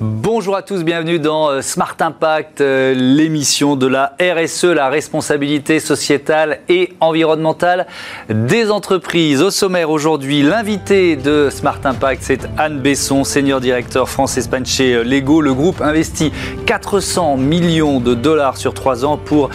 Bonjour à tous, bienvenue dans euh, Smart Impact, euh, l'émission de la RSE, la responsabilité sociétale et environnementale des entreprises. Au sommaire aujourd'hui, l'invité de Smart Impact, c'est Anne Besson, senior directeur France-Espagne chez euh, Lego. Le groupe investit 400 millions de dollars sur trois ans pour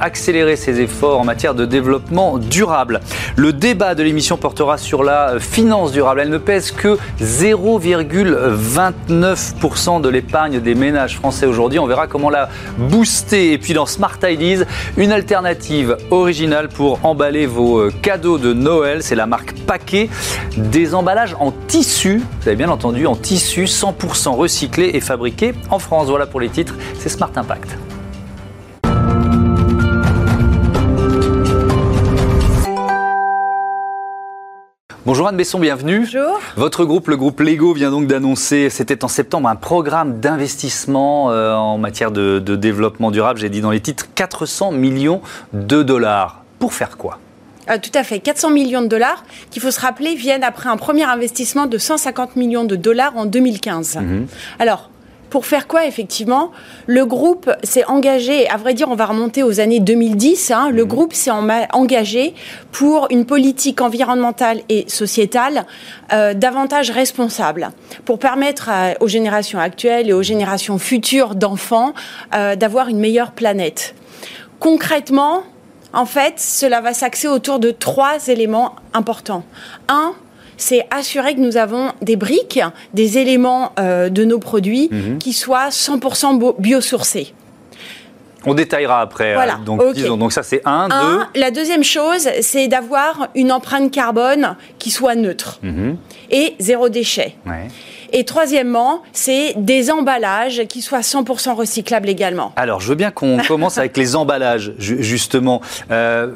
accélérer ses efforts en matière de développement durable. Le débat de l'émission portera sur la finance durable. Elle ne pèse que 0,29% de l'épargne des ménages français aujourd'hui. On verra comment la booster. Et puis dans Smart Ideas, une alternative originale pour emballer vos euh, cadeaux de Noël. C'est la marque Paquet. Des emballages en tissu, vous avez bien entendu, en tissu 100% recyclé et fabriqué en France. Voilà pour les titres. C'est Smart Impact. Bonjour Anne Besson, bienvenue. Bonjour. Votre groupe, le groupe Lego, vient donc d'annoncer, c'était en septembre, un programme d'investissement euh, en matière de, développement durable, j'ai dit dans les titres, 400 millions de dollars. Pour faire quoi? Euh, tout à fait, 400 millions de dollars, qu'il faut se rappeler, viennent après un premier investissement de 150 millions de dollars en 2015. Mhm. Alors, pour faire quoi, effectivement? Le groupe s'est engagé, à vrai dire, on va remonter aux années 2010, hein, le mhm. groupe s'est engagé pour une politique environnementale et sociétale euh, davantage responsable, pour permettre aux générations actuelles et aux générations futures d'enfants euh, d'avoir une meilleure planète. Concrètement, en fait, cela va s'axer autour de trois éléments importants. Un, c'est assurer que nous avons des briques, des éléments euh, de nos produits mhm. qui soient 100% biosourcés. On détaillera après. Euh, voilà. donc, donc ça c'est un, deux. La deuxième chose, c'est d'avoir une empreinte carbone qui soit neutre mhm. et zéro déchet. Ouais. Et troisièmement, c'est des emballages qui soient 100% recyclables également. Alors, je veux bien qu'on commence avec les emballages, justement. Euh,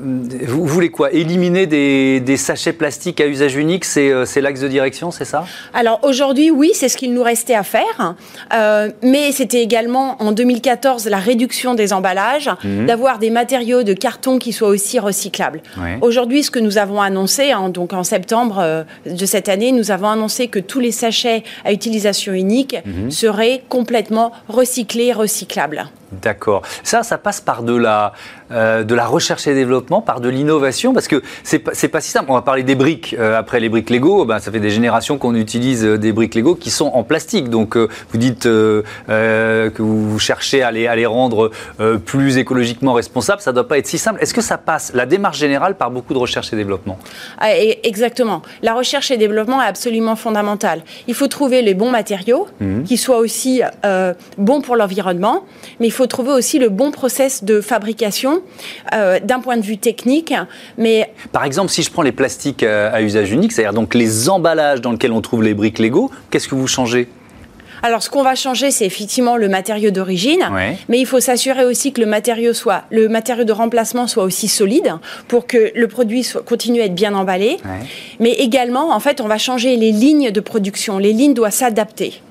vous voulez quoi? Éliminer des, sachets plastiques à usage unique euh, C'est l'axe de direction, c'est ça? Alors, aujourd'hui, oui, c'est ce qu'il nous restait à faire. Euh, mais c'était également en 2014 la réduction des emballages, mhm. d'avoir des matériaux de carton qui soient aussi recyclables. Aujourd'hui, ce que nous avons annoncé, hein, donc en septembre de cette année, nous avons annoncé que tous les sachets à utilisation unique mhm. serait complètement recyclé, recyclable. D'accord. Ça, ça passe par de la, euh, de la recherche et développement, par de l'innovation, parce que c'est pas, pas si simple. On va parler des briques. Euh, après les briques Lego, ben, ça fait des générations qu'on utilise euh, des briques Lego qui sont en plastique. Donc, vous dites que vous cherchez à les, à les rendre plus écologiquement responsables. Ça ne doit pas être si simple. Est-ce que ça passe, la démarche générale, par beaucoup de recherche et développement? Ah, Exactement. La recherche et développement est absolument fondamentale. Il faut trouver les bons matériaux mmh. qui soient aussi bons pour l'environnement, mais il faut trouver aussi le bon process de fabrication euh, d'un point de vue technique. Mais par exemple, si je prends les plastiques euh, à usage unique, c'est-à-dire donc les emballages dans lesquels on trouve les briques Lego, qu'est-ce que vous changez? Alors, ce qu'on va changer, c'est effectivement le matériau d'origine, mais il faut s'assurer aussi que le matériau soit, le matériau de remplacement soit aussi solide pour que le produit soit, continue à être bien emballé. Mais également, en fait, on va changer les lignes de production. Les lignes doivent s'adapter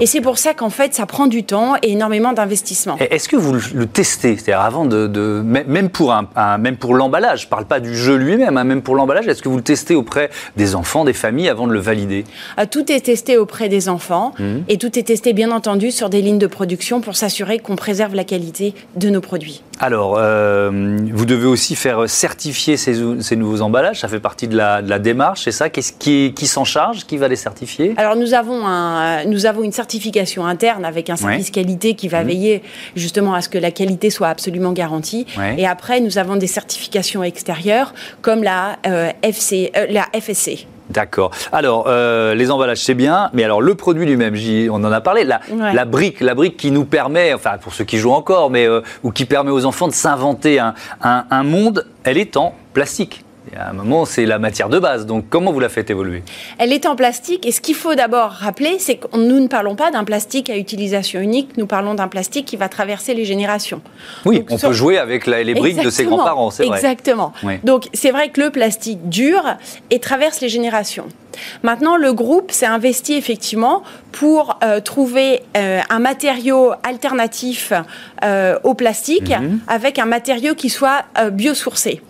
et c'est pour ça qu'en fait, ça prend du temps et énormément d'investissement. Est-ce que vous le testez? C'est-à-dire avant de, même pour un, même pour l'emballage, je parle pas du jeu lui-même, hein, même pour l'emballage, est-ce que vous le testez auprès des enfants, des familles avant de le valider? Ah, Tout est testé auprès des enfants mmh. et tout est testé bien entendu sur des lignes de production pour s'assurer qu'on préserve la qualité de nos produits. Alors, euh, vous devez aussi faire certifier ces, nouveaux emballages. Ça fait partie de la, démarche, c'est ça? Qu'est-ce qui, qui s'en charge? Qui va les certifier? Alors, nous avons, un, nous avons une certification interne avec un service qualité qui va mmh. veiller justement à ce que la qualité soit absolument garantie. Et après, nous avons des certifications extérieures comme la, euh, FC, euh, la FSC. D'accord. Alors, euh, les emballages, c'est bien, mais alors le produit lui-même, on en a parlé, la, la, brique, la brique qui nous permet, enfin pour ceux qui jouent encore, mais ou qui permet aux enfants de s'inventer un, un monde, elle est en plastique à un moment, c'est la matière de base. Donc, comment vous la faites évoluer? Elle est en plastique. Et ce qu'il faut d'abord rappeler, c'est que nous ne parlons pas d'un plastique à utilisation unique. Nous parlons d'un plastique qui va traverser les générations. Oui, on peut jouer avec les briques de ses grands-parents, c'est vrai. Exactement. Donc, c'est vrai que le plastique dure et traverse les générations. Maintenant, le groupe s'est investi effectivement pour euh, trouver euh, un matériau alternatif euh, au plastique mhm. avec un matériau qui soit biosourcé.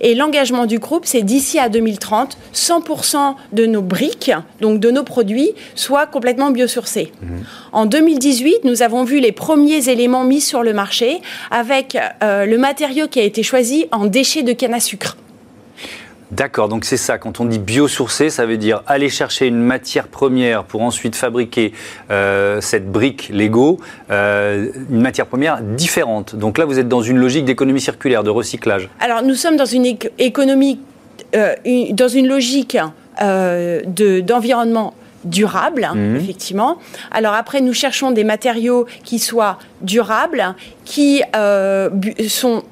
Et l'engagement du groupe, c'est d'ici à 2030, 100% de nos briques, donc de nos produits, soient complètement biosourcés. Mhm. En 2018, nous avons vu les premiers éléments mis sur le marché avec le matériau qui a été choisi en déchets de canne à sucre. D'accord, donc c'est ça. Quand on dit biosourcé, ça veut dire aller chercher une matière première pour ensuite fabriquer euh, cette brique Lego, euh, une matière première différente. Donc là, vous êtes dans une logique d'économie circulaire, de recyclage. Alors nous sommes dans une économie, euh, dans une logique d'environnement. durable, mhm. effectivement. Alors après, nous cherchons des matériaux qui soient durables, qui sont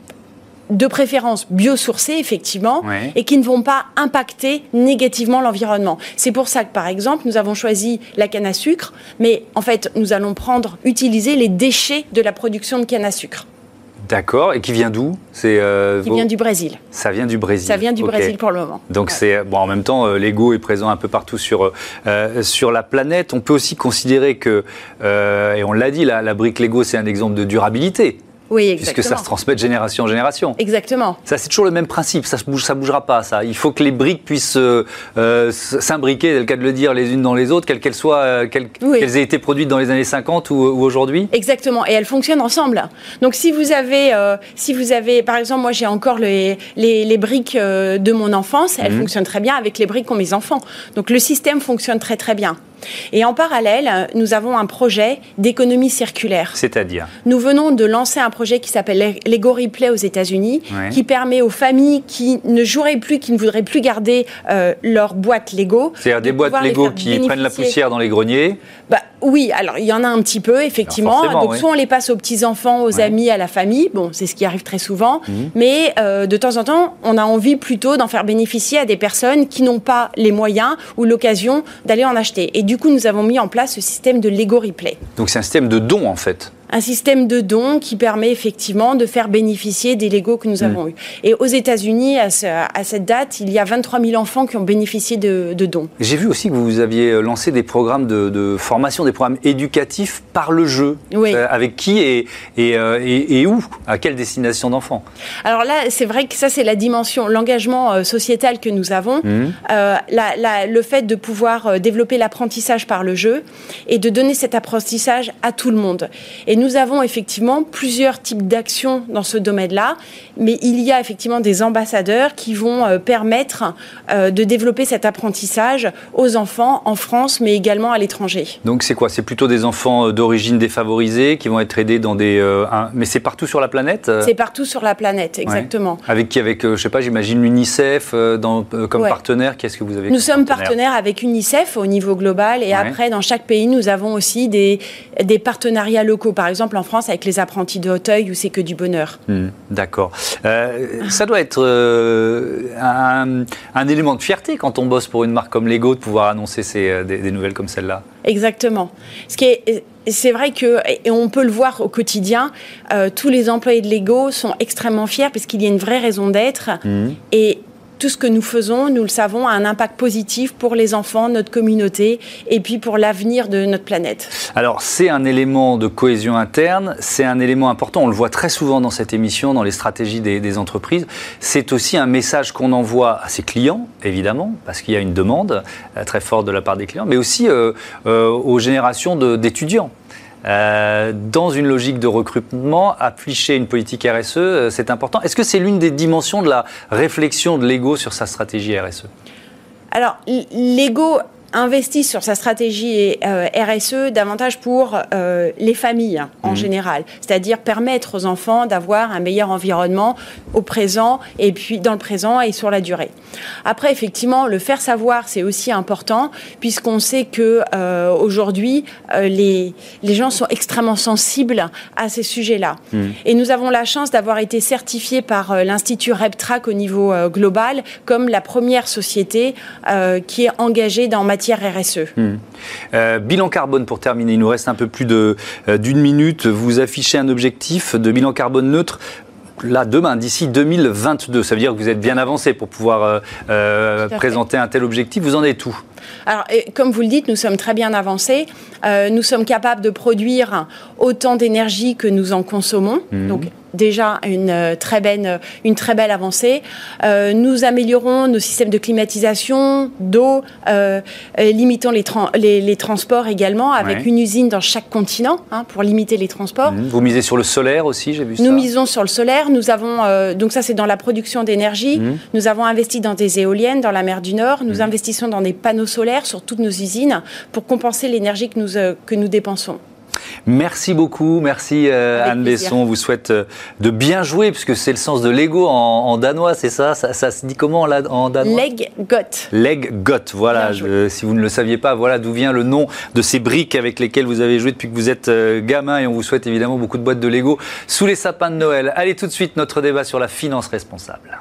de préférence biosourcés, effectivement, et qui ne vont pas impacter négativement l'environnement. C'est pour ça que, par exemple, nous avons choisi la canne à sucre, mais en fait, nous allons prendre, utiliser les déchets de la production de canne à sucre. D'accord. Et qui vient d'où? C'est euh, qui vient du Brésil. Ça vient du Brésil. Ça vient du Brésil pour le moment. Donc c'est bon. En même temps, euh, l'ego est présent un peu partout sur euh, sur la planète. On peut aussi considérer que et on l'a dit, la, la brique Lego, c'est un exemple de durabilité. Oui, exactement. Puisque ça se transmet de génération en génération. Exactement. Ça, c'est toujours le même principe. Ça ne bouge, ça bougera pas, ça. Il faut que les briques puissent euh, euh, s'imbriquer, c'est le cas de le dire, les unes dans les autres, quelles qu'elles soient, euh, qu'elles aient été produites dans les années 50 ou, aujourd'hui. Exactement. Et elles fonctionnent ensemble. Donc, si vous avez, si vous avez par exemple, moi, j'ai encore les, les, briques de mon enfance, elles mhm. fonctionnent très bien avec les briques qu'ont mes enfants. Donc, le système fonctionne très, très bien. Et en parallèle, nous avons un projet d'économie circulaire. C'est-à-dire Nous venons de lancer un projet qui s'appelle Lego Replay aux États-Unis, qui permet aux familles qui ne joueraient plus, qui ne voudraient plus garder euh, leur boîte Lego. C'est-à-dire des boîtes Lego qui prennent la poussière dans les greniers bah, Oui, alors il y en a un petit peu, effectivement. Donc soit on les passe aux petits-enfants, aux amis, à la famille. Bon, c'est ce qui arrive très souvent. Mhm. Mais euh, de temps en temps, on a envie plutôt d'en faire bénéficier à des personnes qui n'ont pas les moyens ou l'occasion d'aller en acheter. Et du coup, nous avons mis en place ce système de Lego Replay. Donc c'est un système de don en fait un système de dons qui permet effectivement de faire bénéficier des Legos que nous mm. avons eus. Et aux États-Unis, à, cette date, il y a 23 000 enfants qui ont bénéficié de, dons. J'ai vu aussi que vous aviez euh, lancé des programmes de, formation, des programmes éducatifs par le jeu. Oui. Euh, avec qui et, euh, et, et, où? À quelle destination d'enfants? Alors là, c'est vrai que ça, c'est la dimension, l'engagement sociétal que nous avons. Mm. le fait de pouvoir développer l'apprentissage par le jeu et de donner cet apprentissage à tout le monde. Et nous avons effectivement plusieurs types d'actions dans ce domaine-là, mais il y a effectivement des ambassadeurs qui vont euh, permettre euh, de développer cet apprentissage aux enfants en France, mais également à l'étranger. Donc c'est quoi? C'est plutôt des enfants euh, d'origine défavorisée qui vont être aidés dans des... mais c'est partout sur la planète C'est partout sur la planète, exactement. Avec qui? Avec, je sais pas, j'imagine l'UNICEF dans, comme partenaire. Qu'est-ce que vous avez Nous sommes partenaires avec UNICEF au niveau global et après, dans chaque pays, nous avons aussi des, des partenariats locaux par exemple en France avec les apprentis de Hauteuil où c'est que du bonheur. Hmm, d'accord. Euh, ça doit être euh, un, élément de fierté quand on bosse pour une marque comme Lego de pouvoir annoncer euh, des, nouvelles comme celle-là. Exactement. Ce qui est c'est vrai que, et on peut le voir au quotidien, tous les employés de Lego sont extrêmement fiers parce qu'il y a une vraie raison d'être. Hmm. Et tout ce que nous faisons, nous le savons, a un impact positif pour les enfants, notre communauté et puis pour l'avenir de notre planète. Alors c'est un élément de cohésion interne, c'est un élément important, on le voit très souvent dans cette émission, dans les stratégies des, entreprises. C'est aussi un message qu'on envoie à ses clients, évidemment, parce qu'il y a une demande euh, très forte de la part des clients, mais aussi euh, euh, aux générations d'étudiants. Euh, dans une logique de recrutement, afficher une politique RSE, euh, c'est important. Est-ce que c'est l'une des dimensions de la réflexion de l'ego sur sa stratégie RSE alors, l'ego investit sur sa stratégie euh, RSE davantage pour euh, les familles en mmh. général, c'est-à-dire permettre aux enfants d'avoir un meilleur environnement au présent et puis dans le présent et sur la durée. Après, effectivement, le faire savoir, c'est aussi important puisqu'on sait que euh, aujourd'hui les, les gens sont extrêmement sensibles à ces sujets-là. Mmh. Et nous avons la chance d'avoir été certifiés par l'Institut RepTrack au niveau global comme la première société qui est engagée dans matière RSE. Hmm. Euh, bilan carbone pour terminer, il nous reste un peu plus euh, d'une minute. Vous affichez un objectif de bilan carbone neutre là, demain, d'ici 2022. Ça veut dire que vous êtes bien avancé pour pouvoir présenter un tel objectif. Vous en êtes où? Alors, comme vous le dites, nous sommes très bien avancés. nous sommes capables de produire autant d'énergie que nous en consommons. Mhm. Donc, déjà une euh, très belle, une très belle avancée. Euh, nous améliorons nos systèmes de climatisation, d'eau, euh, limitant les, les, transports également, avec une usine dans chaque continent hein, pour limiter les transports. Mmh. Vous misez sur le solaire aussi, j'ai vu ça. Nous misons sur le solaire. Nous avons, donc ça c'est dans la production d'énergie. Mmh. Nous avons investi dans des éoliennes dans la mer du Nord. Nous mmh. investissons dans des panneaux solaires sur toutes nos usines pour compenser l'énergie que nous, que nous dépensons. Merci beaucoup, merci euh, Anne Besson. On vous souhaite euh, de bien jouer, puisque c'est le sens de Lego en, danois, c'est ça, ça, se dit comment en, danois? Leg got. Leg got, voilà. si vous ne le saviez pas, voilà d'où vient le nom de ces briques avec lesquelles vous avez joué depuis que vous êtes euh, gamin. Et on vous souhaite évidemment beaucoup de boîtes de Lego sous les sapins de Noël. Allez tout de suite, notre débat sur la finance responsable.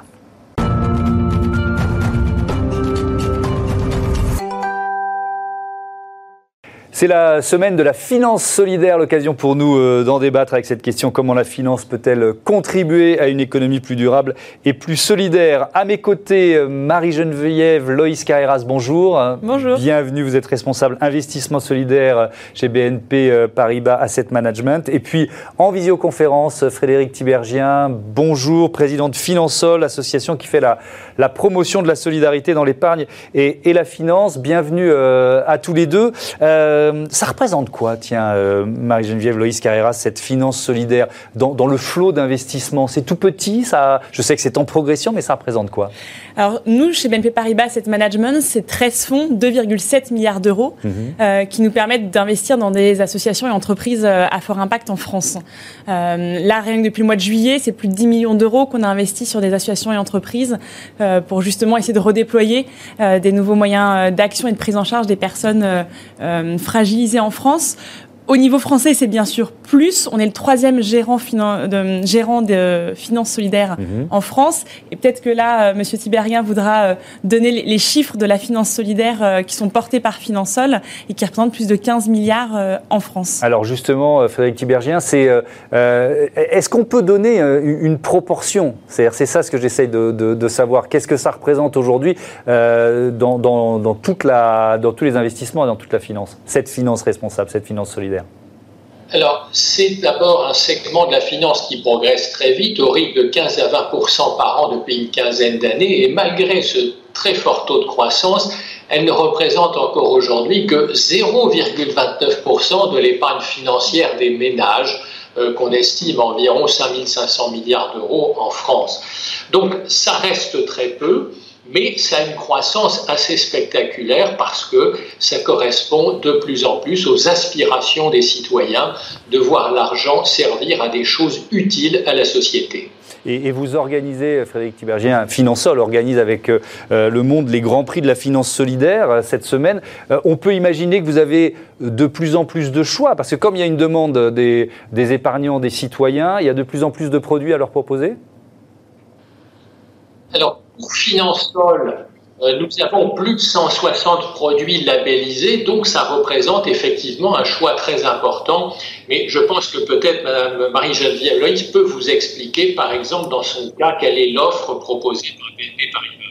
C'est la semaine de la finance solidaire, l'occasion pour nous euh, d'en débattre avec cette question comment la finance peut-elle contribuer à une économie plus durable et plus solidaire? À mes côtés, euh, Marie-Geneviève Loïs Carreras, bonjour. Bonjour. Bienvenue, vous êtes responsable investissement solidaire chez BNP euh, Paribas Asset Management. Et puis en visioconférence, Frédéric Tibergien, bonjour, président de Finansol, association qui fait la, la promotion de la solidarité dans l'épargne et, la finance. Bienvenue à tous les deux. Euh, ça représente quoi, tiens, euh, Marie-Geneviève Loïs Carrera, cette finance solidaire dans, le flot d'investissement? C'est tout petit, ça, je sais que c'est en progression, mais ça représente quoi? Alors, nous, chez BNP Paribas Asset Management, c'est 13 fonds, 2,7 milliards d'euros, mhm. euh, qui nous permettent d'investir dans des associations et entreprises à fort impact en France. là, rien que depuis le mois de juillet, c'est plus de 10 millions d'euros qu'on a investi sur des associations et entreprises pour justement essayer de redéployer des nouveaux moyens d'action et de prise en charge des personnes fragilisé en France. Au niveau français, c'est bien sûr plus. On est le troisième gérant, de, gérant de finances solidaires mhm. en France. Et peut-être que là, euh, Monsieur Tiberien voudra euh, donner les, chiffres de la finance solidaire euh, qui sont portés par Finansol et qui représentent plus de 15 milliards en France. Alors justement, Frédéric Tibergien, c'est est-ce qu'on peut donner une proportion? C'est-à-dire, c'est ça ce que j'essaye de, savoir. Qu'est-ce que ça représente aujourd'hui dans, dans, toute la, dans tous les investissements et dans toute la finance? Cette finance responsable, cette finance solidaire. Alors, c'est d'abord un segment de la finance qui progresse très vite, au rythme de 15 à 20% par an depuis une quinzaine d'années, et malgré ce très fort taux de croissance, elle ne représente encore aujourd'hui que 0,29 de l'épargne financière des ménages, euh, qu'on estime à environ 5 500 milliards d'euros en France. Donc, ça reste très peu mais ça a une croissance assez spectaculaire parce que ça correspond de plus en plus aux aspirations des citoyens de voir l'argent servir à des choses utiles à la société. Et, vous organisez, Frédéric Tibergien, Finansol organise avec euh, le monde les grands prix de la finance solidaire euh, cette semaine. Euh, on peut imaginer que vous avez de plus en plus de choix, parce que comme il y a une demande des, des épargnants, des citoyens, il y a de plus en plus de produits à leur proposer? Alors, pour Finansol, euh, nous avons plus de 160 produits labellisés, donc ça représente effectivement un choix très important. Mais je pense que peut-être Mme Marie-Geneviève Loïs peut vous expliquer, par exemple, dans son cas, quelle est l'offre proposée par BNP Paribas.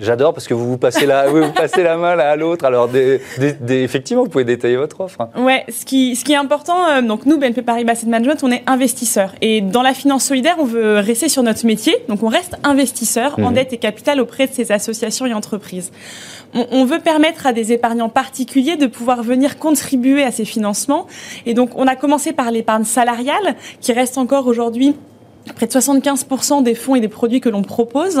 J'adore parce que vous vous passez la, vous passez la main l'un à l'autre. Alors, effectivement, vous pouvez détailler votre offre. Ouais, ce qui, ce qui est important, euh, donc nous, BNP Paribas Asset Management, on est investisseur. Et dans la finance solidaire, on veut rester sur notre métier. Donc, on reste investisseur en mhm. dette et capital auprès de ces associations et entreprises. On, on, veut permettre à des épargnants particuliers de pouvoir venir contribuer à ces financements. Et donc, on a commencé par l'épargne salariale, qui reste encore aujourd'hui près de 75% des fonds et des produits que l'on propose.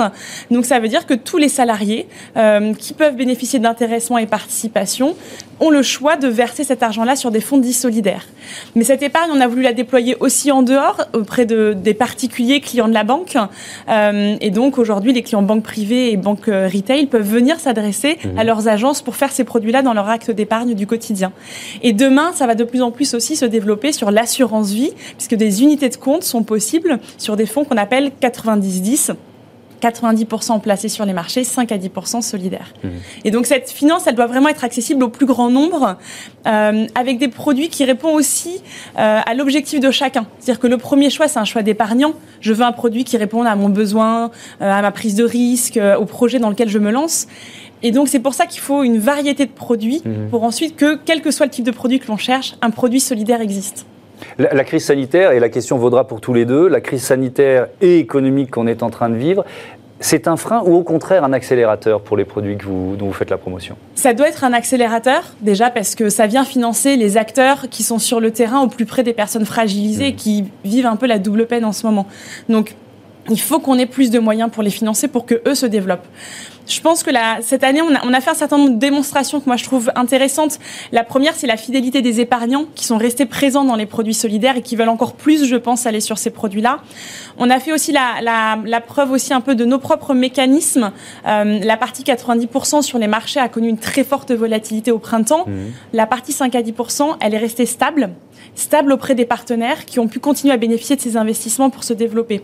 Donc ça veut dire que tous les salariés euh, qui peuvent bénéficier d'intéressement et participation ont le choix de verser cet argent-là sur des fonds dits solidaires. Mais cette épargne, on a voulu la déployer aussi en dehors, auprès de, des particuliers clients de la banque. Euh, et donc aujourd'hui, les clients banques privées et banques euh, retail peuvent venir s'adresser à mmh. leurs agences pour faire ces produits-là dans leur acte d'épargne du quotidien. Et demain, ça va de plus en plus aussi se développer sur l'assurance vie, puisque des unités de compte sont possibles sur des fonds qu'on appelle 90-10 90% placés sur les marchés, 5 à 10% solidaires. Mmh. Et donc cette finance, elle doit vraiment être accessible au plus grand nombre, euh, avec des produits qui répondent aussi euh, à l'objectif de chacun. C'est-à-dire que le premier choix, c'est un choix d'épargnant. Je veux un produit qui réponde à mon besoin, euh, à ma prise de risque, au projet dans lequel je me lance. Et donc c'est pour ça qu'il faut une variété de produits mmh. pour ensuite que, quel que soit le type de produit que l'on cherche, un produit solidaire existe. La, crise sanitaire, et la question vaudra pour tous les deux, la crise sanitaire et économique qu'on est en train de vivre, c'est un frein ou au contraire un accélérateur pour les produits que vous, dont vous faites la promotion? Ça doit être un accélérateur, déjà parce que ça vient financer les acteurs qui sont sur le terrain au plus près des personnes fragilisées, mmh. qui vivent un peu la double peine en ce moment. Donc il faut qu'on ait plus de moyens pour les financer pour que eux se développent. Je pense que cette année, on a, on a, fait un certain nombre de démonstrations que moi je trouve intéressantes. La première, c'est la fidélité des épargnants qui sont restés présents dans les produits solidaires et qui veulent encore plus, je pense, aller sur ces produits-là. On a fait aussi la, la, la, preuve aussi un peu de nos propres mécanismes. Euh, la partie 90% sur les marchés a connu une très forte volatilité au printemps. Mmh. La partie 5 à 10%, elle est restée stable, stable auprès des partenaires qui ont pu continuer à bénéficier de ces investissements pour se développer.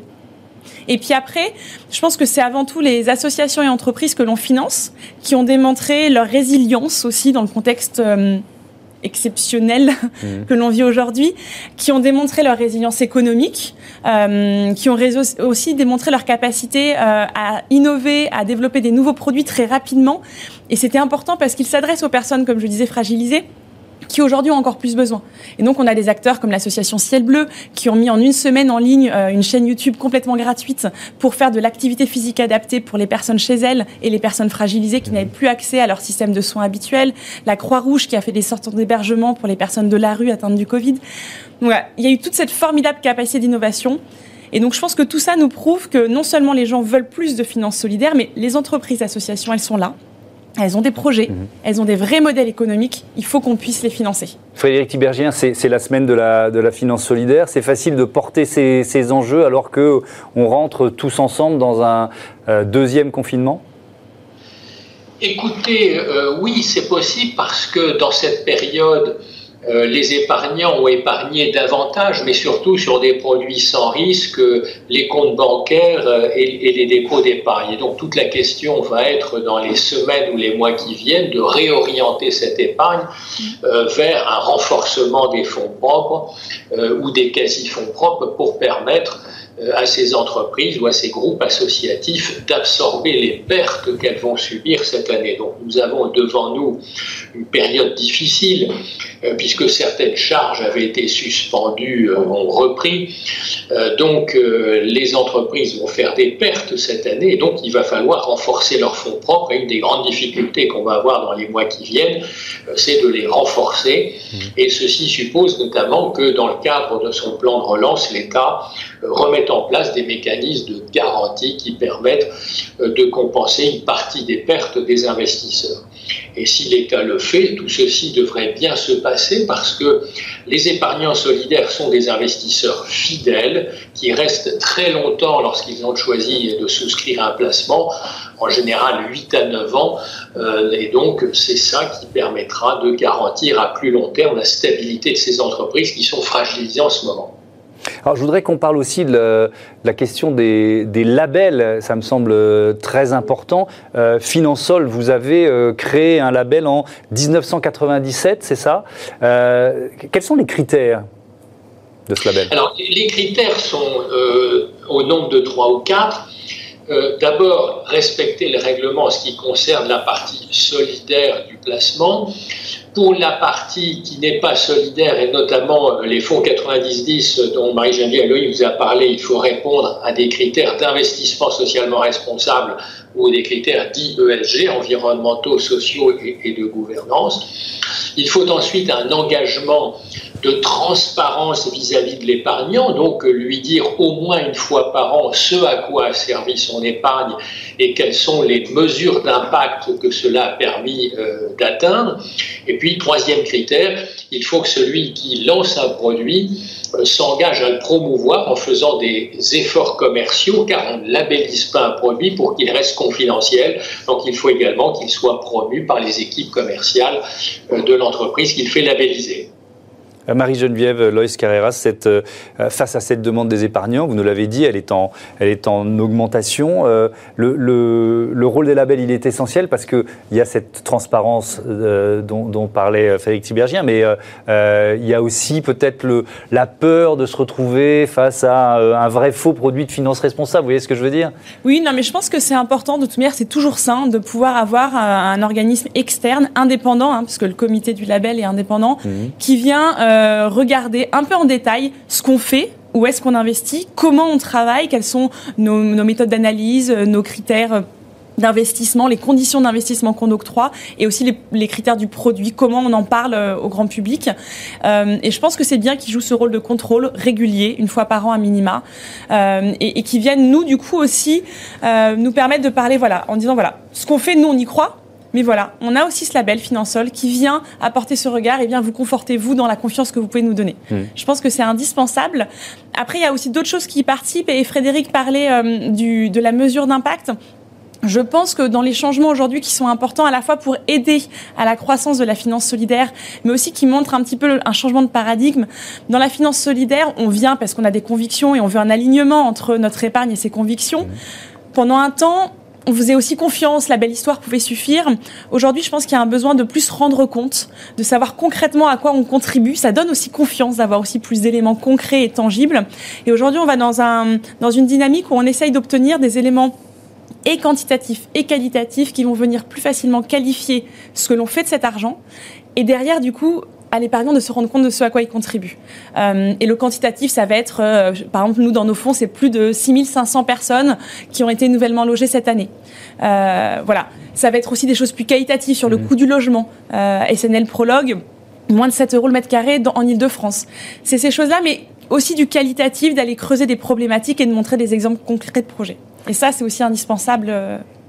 Et puis après, je pense que c'est avant tout les associations et entreprises que l'on finance qui ont démontré leur résilience aussi dans le contexte euh, exceptionnel mmh. que l'on vit aujourd'hui, qui ont démontré leur résilience économique, euh, qui ont aussi démontré leur capacité euh, à innover, à développer des nouveaux produits très rapidement. Et c'était important parce qu'ils s'adressent aux personnes, comme je disais, fragilisées qui aujourd'hui ont encore plus besoin. Et donc on a des acteurs comme l'association Ciel Bleu qui ont mis en une semaine en ligne euh, une chaîne YouTube complètement gratuite pour faire de l'activité physique adaptée pour les personnes chez elles et les personnes fragilisées qui n'avaient plus accès à leur système de soins habituel. La Croix-Rouge qui a fait des sortes d'hébergement pour les personnes de la rue atteintes du Covid. Il y a eu toute cette formidable capacité d'innovation. Et donc je pense que tout ça nous prouve que non seulement les gens veulent plus de finances solidaires, mais les entreprises, associations, elles sont là. Elles ont des projets, mhm. elles ont des vrais modèles économiques, il faut qu'on puisse les financer. Frédéric Tibergien, c'est la semaine de la, de la finance solidaire. C'est facile de porter ces, ces enjeux alors qu'on rentre tous ensemble dans un euh, deuxième confinement? Écoutez, euh, oui, c'est possible parce que dans cette période euh, les épargnants ont épargné davantage, mais surtout sur des produits sans risque, les comptes bancaires euh, et, les dépôts d'épargne. Et donc toute la question va être dans les semaines ou les mois qui viennent de réorienter cette épargne euh, vers un renforcement des fonds propres ou des quasi-fonds propres pour permettre à ces entreprises ou à ces groupes associatifs d'absorber les pertes qu'elles vont subir cette année. Donc nous avons devant nous une période difficile euh, puisque certaines charges avaient été suspendues, euh, ont repris. Donc les entreprises vont faire des pertes cette année et donc il va falloir renforcer leurs fonds propres. Et une des grandes difficultés qu'on va avoir dans les mois qui viennent, c'est de les renforcer. Mmh. Et ceci suppose notamment que dans le cadre de son plan de relance, l'État remette en place des mécanismes de garantie qui permettent euh, de compenser une partie des pertes des investisseurs. Et si l'État le fait, tout ceci devrait bien se passer parce que les épargnants solidaires sont des investisseurs fidèles qui restent très longtemps lorsqu'ils ont choisi de souscrire un placement, en général 8 à 9 ans, euh, et donc c'est ça qui permettra de garantir à plus long terme la stabilité de ces entreprises qui sont fragilisées en ce moment. Alors, je voudrais qu'on parle aussi de, la question des, labels. Ça me semble très important. Euh, Finansol, vous avez euh, créé un label en 1997, c'est ça? Euh, Quels sont les critères de ce label? Alors, les critères sont euh, au nombre de trois ou quatre. D'abord, respecter le règlement en ce qui concerne la partie solidaire du placement. Pour la partie qui n'est pas solidaire, et notamment euh, les fonds 90-10 dont Marie-Geneviève Loïc vous a parlé, il faut répondre à des critères d'investissement socialement responsable ou des critères dits ESG, environnementaux, sociaux et de gouvernance. Il faut ensuite un engagement de transparence vis-à-vis de l'épargnant, donc lui dire au moins une fois par an ce à quoi a servi son épargne et quelles sont les mesures d'impact que cela a permis euh, d'atteindre. Troisième critère, il faut que celui qui lance un produit euh, s'engage à le promouvoir en faisant des efforts commerciaux, car on ne labellise pas un produit pour qu'il reste confidentiel. Donc il faut également qu'il soit promu par les équipes commerciales euh, de l'entreprise qu'il fait labelliser. Euh, Marie-Geneviève Loïs Carreras, cette, euh, face à cette demande des épargnants, vous nous l'avez dit, elle est en, elle est en augmentation. Euh, le, le, le, rôle des labels, il est essentiel parce qu'il y a cette transparence dont, dont, parlait Frédéric Tibergien, mais il y a aussi peut-être la peur de se retrouver face à un vrai faux produit de finance responsable. Vous voyez ce que je veux dire? Oui, non, mais je pense que c'est important. De toute manière, c'est toujours sain de pouvoir avoir un organisme externe, indépendant, hein, puisque le comité du label est indépendant, mmh. qui vient euh, regarder un peu en détail ce qu'on fait, où est-ce qu'on investit, comment on travaille, quelles sont nos, méthodes d'analyse, euh, nos critères euh, d'investissement, les conditions d'investissement qu'on octroie et aussi les, critères du produit, comment on en parle au grand public. et je pense que c'est bien qu'ils jouent ce rôle de contrôle régulier, une fois par an à minima, et, et qui viennent nous du coup aussi nous permettre de parler, voilà, en disant voilà, ce qu'on fait, nous on y croit, mais voilà, on a aussi ce label Finansol qui vient apporter ce regard et vient vous conforter, vous, dans la confiance que vous pouvez nous donner. Mmh. Je pense que c'est indispensable. Après, il y a aussi d'autres choses qui participent et Frédéric parlait euh, du, de la mesure d'impact. Je pense que dans les changements aujourd'hui qui sont importants à la fois pour aider à la croissance de la finance solidaire, mais aussi qui montrent un petit peu un changement de paradigme. Dans la finance solidaire, on vient parce qu'on a des convictions et on veut un alignement entre notre épargne et ses convictions. Mmh. Pendant un temps, on faisait aussi confiance, la belle histoire pouvait suffire. Aujourd'hui, je pense qu'il y a un besoin de plus rendre compte, de savoir concrètement à quoi on contribue. Ça donne aussi confiance d'avoir aussi plus d'éléments concrets et tangibles. Et aujourd'hui, on va dans, un, dans une dynamique où on essaye d'obtenir des éléments et quantitatifs et qualitatifs qui vont venir plus facilement qualifier ce que l'on fait de cet argent. Et derrière, du coup, à l'épargnant de se rendre compte de ce à quoi il contribue. Euh, et le quantitatif, ça va être, euh, par exemple, nous, dans nos fonds, c'est plus de 6500 personnes qui ont été nouvellement logées cette année. Euh, voilà. Ça va être aussi des choses plus qualitatives sur le mmh. coût du logement. SNL Prologue, moins de 7 euros le mètre carré en Ile-de-France. C'est ces choses-là, mais aussi du qualitatif, d'aller creuser des problématiques et de montrer des exemples concrets de projets. Et ça, c'est aussi indispensable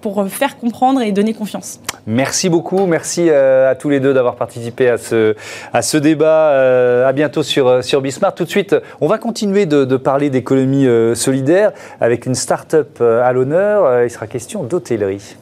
pour faire comprendre et donner confiance. Merci beaucoup, merci euh, à tous les deux d'avoir participé à ce, à ce débat. Euh, à bientôt sur, euh, sur Bismarck. Tout de suite, on va continuer de parler d'économie solidaire avec une start-up à l'honneur. Il sera question d'hôtellerie.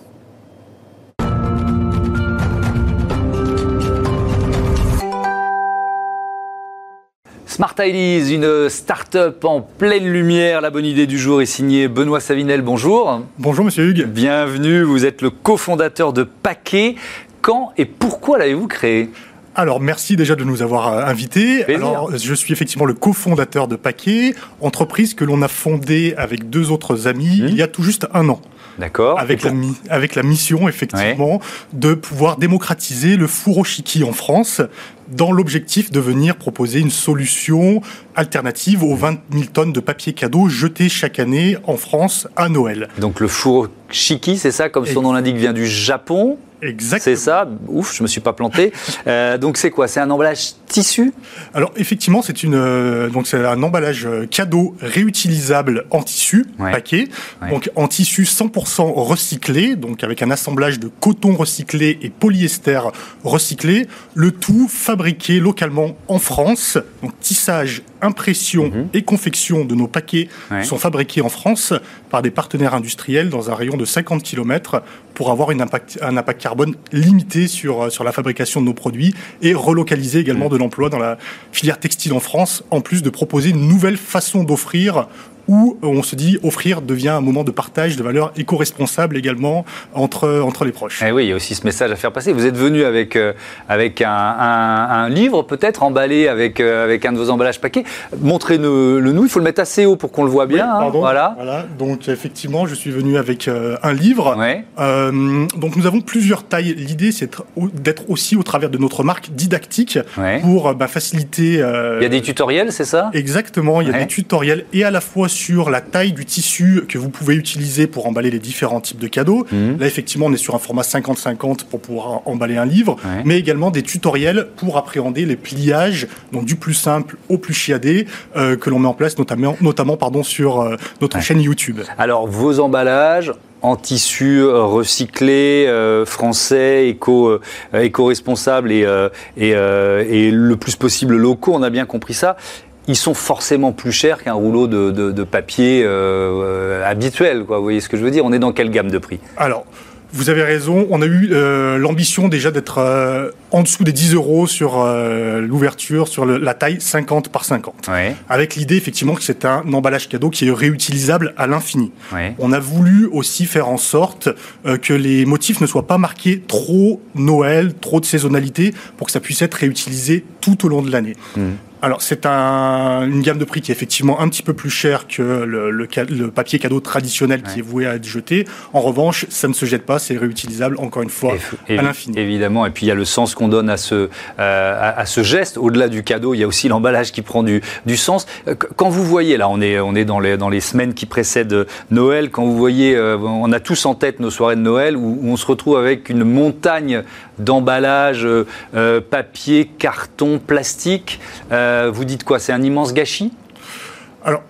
Smart Ideas, une start-up en pleine lumière. La bonne idée du jour est signée Benoît Savinel. Bonjour. Bonjour, monsieur Hugues. Bienvenue. Vous êtes le cofondateur de Paquet. Quand et pourquoi l'avez-vous créé? Alors merci déjà de nous avoir euh, invités. Alors je suis effectivement le cofondateur de Paquet, entreprise que l'on a fondée avec deux autres amis mmh. il y a tout juste un an. D'accord. Avec, la, avec la mission, effectivement, de pouvoir démocratiser le four au en France dans l'objectif de venir proposer une solution alternative aux 20 000 tonnes de papier cadeau jetés chaque année en France à Noël. Donc le four shiki, c'est ça, comme son nom l'indique, vient du Japon Exactement. C'est ça. Ouf, je me suis pas planté. Euh, donc c'est quoi? C'est un emballage tissu? Alors effectivement, c'est une euh, donc c'est un emballage euh, cadeau réutilisable en tissu paquet. Donc en tissu 100% recyclé, donc avec un assemblage de coton recyclé et polyester recyclé, le tout fabriqué localement en France. Donc tissage, impression mhm. et confection de nos paquets sont fabriqués en France par des partenaires industriels dans un rayon de 50 km pour avoir une impact, un impact carbone limité sur, sur la fabrication de nos produits et relocaliser également mm. de l'emploi dans la filière textile en France, en plus de proposer une nouvelle façon d'offrir où on se dit offrir devient un moment de partage de valeurs éco-responsables également entre, entre les proches. Et eh oui, il y a aussi ce message à faire passer. Vous êtes venu avec, euh, avec un, un, livre peut-être emballé avec, euh, avec un de vos emballages paquets. Montrez-le nous, il faut le mettre assez haut pour qu'on le voit bien. Hein. pardon, voilà. voilà. Donc effectivement, je suis venu avec euh, un livre. Ouais. donc nous avons plusieurs tailles. L'idée, c'est d'être aussi au travers de notre marque didactique pour bah, faciliter... il y a des tutoriels, c'est ça? Exactement, il y a des tutoriels et à la fois sur la taille du tissu que vous pouvez utiliser pour emballer les différents types de cadeaux. Mhm. Là, effectivement, on est sur un format 50-50 pour pouvoir emballer un livre, mais également des tutoriels pour appréhender les pliages, donc du plus simple au plus chiadé, euh, que l'on met en place notamment, notamment pardon, sur euh, notre chaîne YouTube. Alors, vos emballages, en tissu euh, recyclé, français, éco, éco-responsable et, et, et, le plus possible locaux, on a bien compris ça ils sont forcément plus chers qu'un rouleau de, papier euh, habituel. Quoi. Vous voyez ce que je veux dire? On est dans quelle gamme de prix? Alors, Vous avez raison, on a eu euh, l'ambition déjà d'être euh, en dessous des 10 euros sur euh, l'ouverture, sur la taille 50 par 50. Avec l'idée effectivement que c'est un emballage cadeau qui est réutilisable à l'infini. On a voulu aussi faire en sorte que les motifs ne soient pas marqués trop Noël, trop de saisonnalité, pour que ça puisse être réutilisé tout au long de l'année. Hmm. Alors c'est un, une gamme de prix qui est effectivement un petit peu plus cher que le, le, papier cadeau traditionnel qui est voué à être jeté. En revanche, ça ne se jette pas, c'est réutilisable encore une fois à l'infini. Évidemment, et puis il y a le sens qu'on donne à ce, euh, à, ce geste. Au-delà du cadeau, il y a aussi l'emballage qui prend du, du, sens. Euh, quand vous voyez, là on est, on est dans, les, dans les semaines qui précèdent Noël, quand vous voyez, euh, on a tous en tête nos soirées de Noël où, où on se retrouve avec une montagne d'emballage, papier, carton, plastique. Euh, vous dites quoi C'est un immense gâchis? Alors,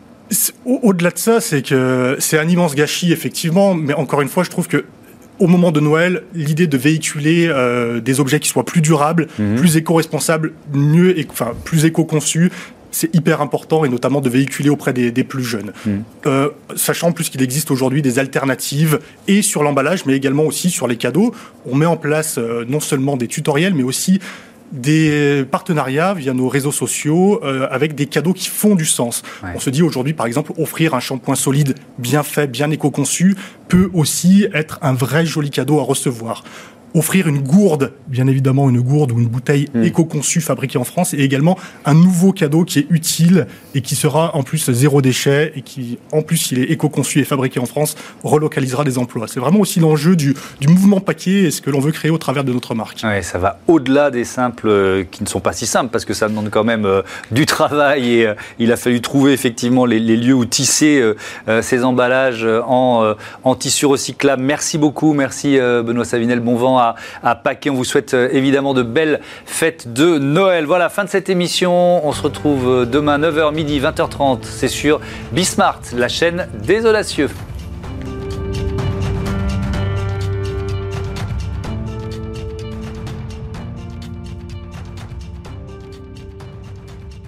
au-delà de ça, c'est que c'est un immense gâchis, effectivement, mais encore une fois, je trouve que au moment de Noël, l'idée de véhiculer euh, des objets qui soient plus durables, mhm. plus éco-responsables, mieux, enfin plus éco-conçus, c'est hyper important et notamment de véhiculer auprès des, plus jeunes. Mhm. Euh, sachant plus qu'il existe aujourd'hui des alternatives et sur l'emballage, mais également aussi sur les cadeaux. On met en place non seulement des tutoriels, mais aussi des partenariats via nos réseaux sociaux euh, avec des cadeaux qui font du sens. On se dit aujourd'hui, par exemple, offrir un shampoing solide bien fait, bien éco-conçu, peut aussi être un vrai joli cadeau à recevoir offrir une gourde, bien évidemment une gourde ou une bouteille hmm. éco-conçue fabriquée en France, et également un nouveau cadeau qui est utile et qui sera en plus zéro déchet et qui, en plus, s'il est éco-conçu et fabriqué en France, relocalisera des emplois. C'est vraiment aussi l'enjeu du, du, mouvement paquet et ce que l'on veut créer au travers de notre marque. Ouais, ça va au-delà des simples, euh, qui ne sont pas si simples, parce que ça demande quand même euh, du travail et euh, il a fallu trouver effectivement les, les lieux où tisser ces emballages en, en tissu recyclable. Merci beaucoup, merci Benoît Savinel, bon vent à, à Paquet. On vous souhaite euh, évidemment de belles fêtes de Noël. Voilà, fin de cette émission. On se retrouve euh, demain 9h midi, 20h30. C'est sur Bismart, la chaîne des audacieux.